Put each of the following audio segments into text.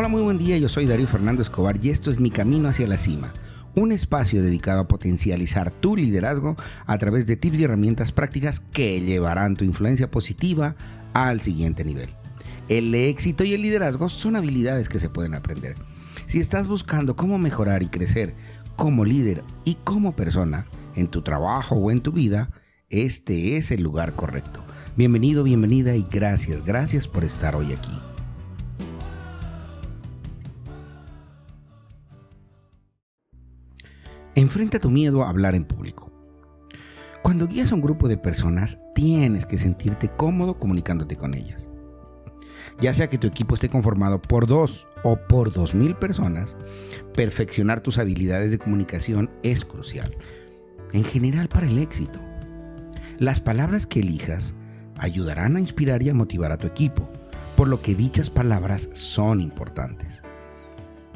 Hola, muy buen día, yo soy Darío Fernando Escobar y esto es Mi Camino hacia la Cima, un espacio dedicado a potencializar tu liderazgo a través de tips y herramientas prácticas que llevarán tu influencia positiva al siguiente nivel. El éxito y el liderazgo son habilidades que se pueden aprender. Si estás buscando cómo mejorar y crecer como líder y como persona en tu trabajo o en tu vida, este es el lugar correcto. Bienvenido, bienvenida y gracias, gracias por estar hoy aquí. Enfrenta tu miedo a hablar en público. Cuando guías a un grupo de personas, tienes que sentirte cómodo comunicándote con ellas. Ya sea que tu equipo esté conformado por dos o por dos mil personas, perfeccionar tus habilidades de comunicación es crucial, en general para el éxito. Las palabras que elijas ayudarán a inspirar y a motivar a tu equipo, por lo que dichas palabras son importantes.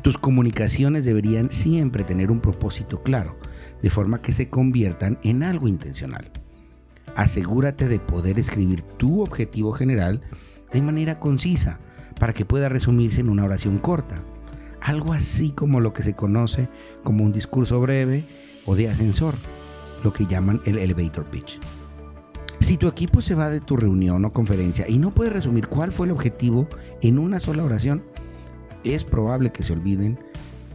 Tus comunicaciones deberían siempre tener un propósito claro, de forma que se conviertan en algo intencional. Asegúrate de poder escribir tu objetivo general de manera concisa para que pueda resumirse en una oración corta. Algo así como lo que se conoce como un discurso breve o de ascensor, lo que llaman el elevator pitch. Si tu equipo se va de tu reunión o conferencia y no puede resumir cuál fue el objetivo en una sola oración, es probable que se olviden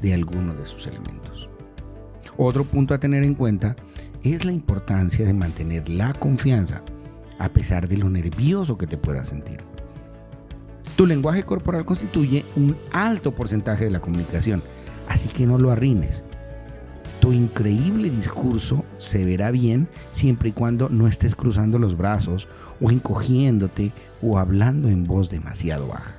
de alguno de sus elementos. Otro punto a tener en cuenta es la importancia de mantener la confianza a pesar de lo nervioso que te puedas sentir. Tu lenguaje corporal constituye un alto porcentaje de la comunicación, así que no lo arruines. Tu increíble discurso se verá bien siempre y cuando no estés cruzando los brazos o encogiéndote o hablando en voz demasiado baja.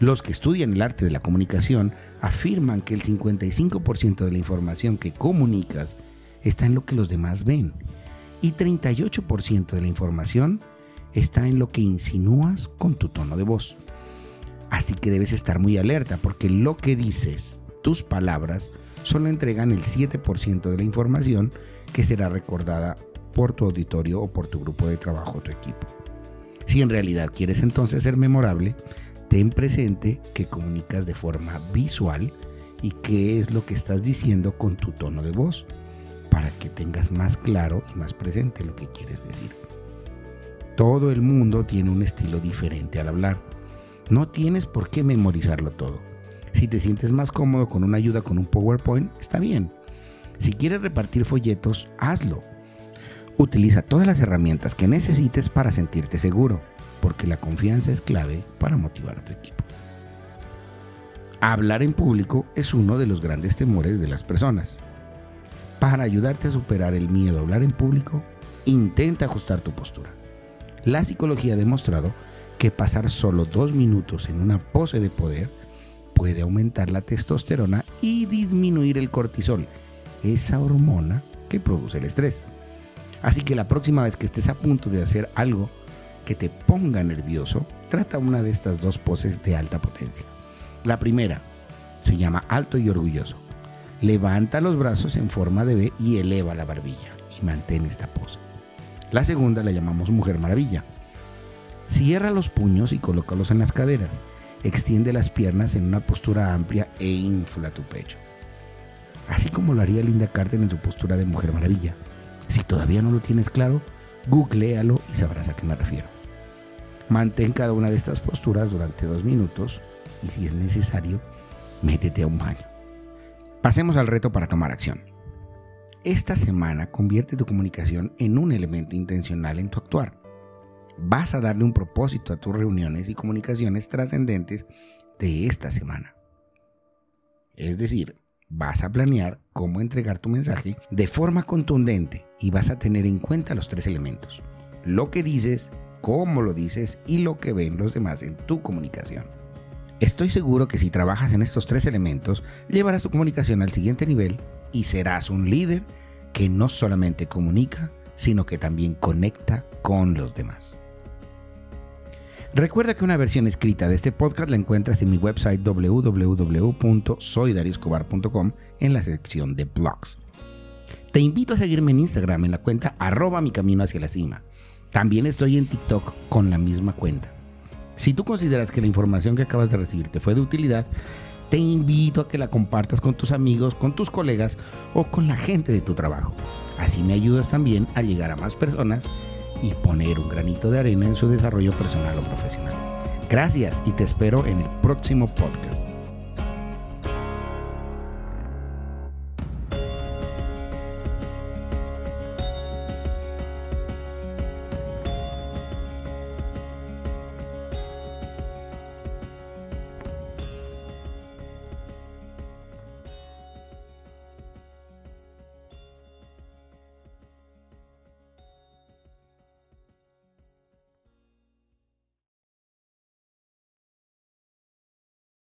Los que estudian el arte de la comunicación afirman que el 55% de la información que comunicas está en lo que los demás ven y 38% de la información está en lo que insinúas con tu tono de voz. Así que debes estar muy alerta porque lo que dices, tus palabras, solo entregan el 7% de la información que será recordada por tu auditorio o por tu grupo de trabajo o tu equipo. Si en realidad quieres entonces ser memorable, ten presente que comunicas de forma visual y qué es lo que estás diciendo con tu tono de voz para que tengas más claro y más presente lo que quieres decir. Todo el mundo tiene un estilo diferente al hablar. No tienes por qué memorizarlo todo. Si te sientes más cómodo con una ayuda con un PowerPoint, está bien. Si quieres repartir folletos, hazlo. Utiliza todas las herramientas que necesites para sentirte seguro porque la confianza es clave para motivar a tu equipo. Hablar en público es uno de los grandes temores de las personas. Para ayudarte a superar el miedo a hablar en público, intenta ajustar tu postura. La psicología ha demostrado que pasar solo dos minutos en una pose de poder puede aumentar la testosterona y disminuir el cortisol, esa hormona que produce el estrés. Así que la próxima vez que estés a punto de hacer algo que te ponga nervioso, trata una de estas dos poses de alta potencia. La primera se llama alto y orgulloso. Levanta los brazos en forma de B y eleva la barbilla y mantén esta pose. La segunda la llamamos mujer maravilla. Cierra los puños y colócalos en las caderas. Extiende las piernas en una postura amplia e infla tu pecho. Así como lo haría Linda Carter en su postura de mujer maravilla. Si todavía no lo tienes claro, googlealo y sabrás a qué me refiero. Mantén cada una de estas posturas durante dos minutos y si es necesario, métete a un baño. Pasemos al reto para tomar acción. Esta semana convierte tu comunicación en un elemento intencional en tu actuar. Vas a darle un propósito a tus reuniones y comunicaciones trascendentes de esta semana. Es decir, vas a planear cómo entregar tu mensaje de forma contundente y vas a tener en cuenta los tres elementos. Lo que dices, cómo lo dices y lo que ven los demás en tu comunicación. Estoy seguro que si trabajas en estos tres elementos, llevarás tu comunicación al siguiente nivel y serás un líder que no solamente comunica, sino que también conecta con los demás. Recuerda que una versión escrita de este podcast la encuentras en mi website www.soydarioscobar.com en la sección de blogs. Te invito a seguirme en Instagram en la cuenta arroba mi camino hacia la cima. También estoy en TikTok con la misma cuenta. Si tú consideras que la información que acabas de recibir te fue de utilidad, te invito a que la compartas con tus amigos, con tus colegas o con la gente de tu trabajo. Así me ayudas también a llegar a más personas y poner un granito de arena en su desarrollo personal o profesional. Gracias y te espero en el próximo podcast.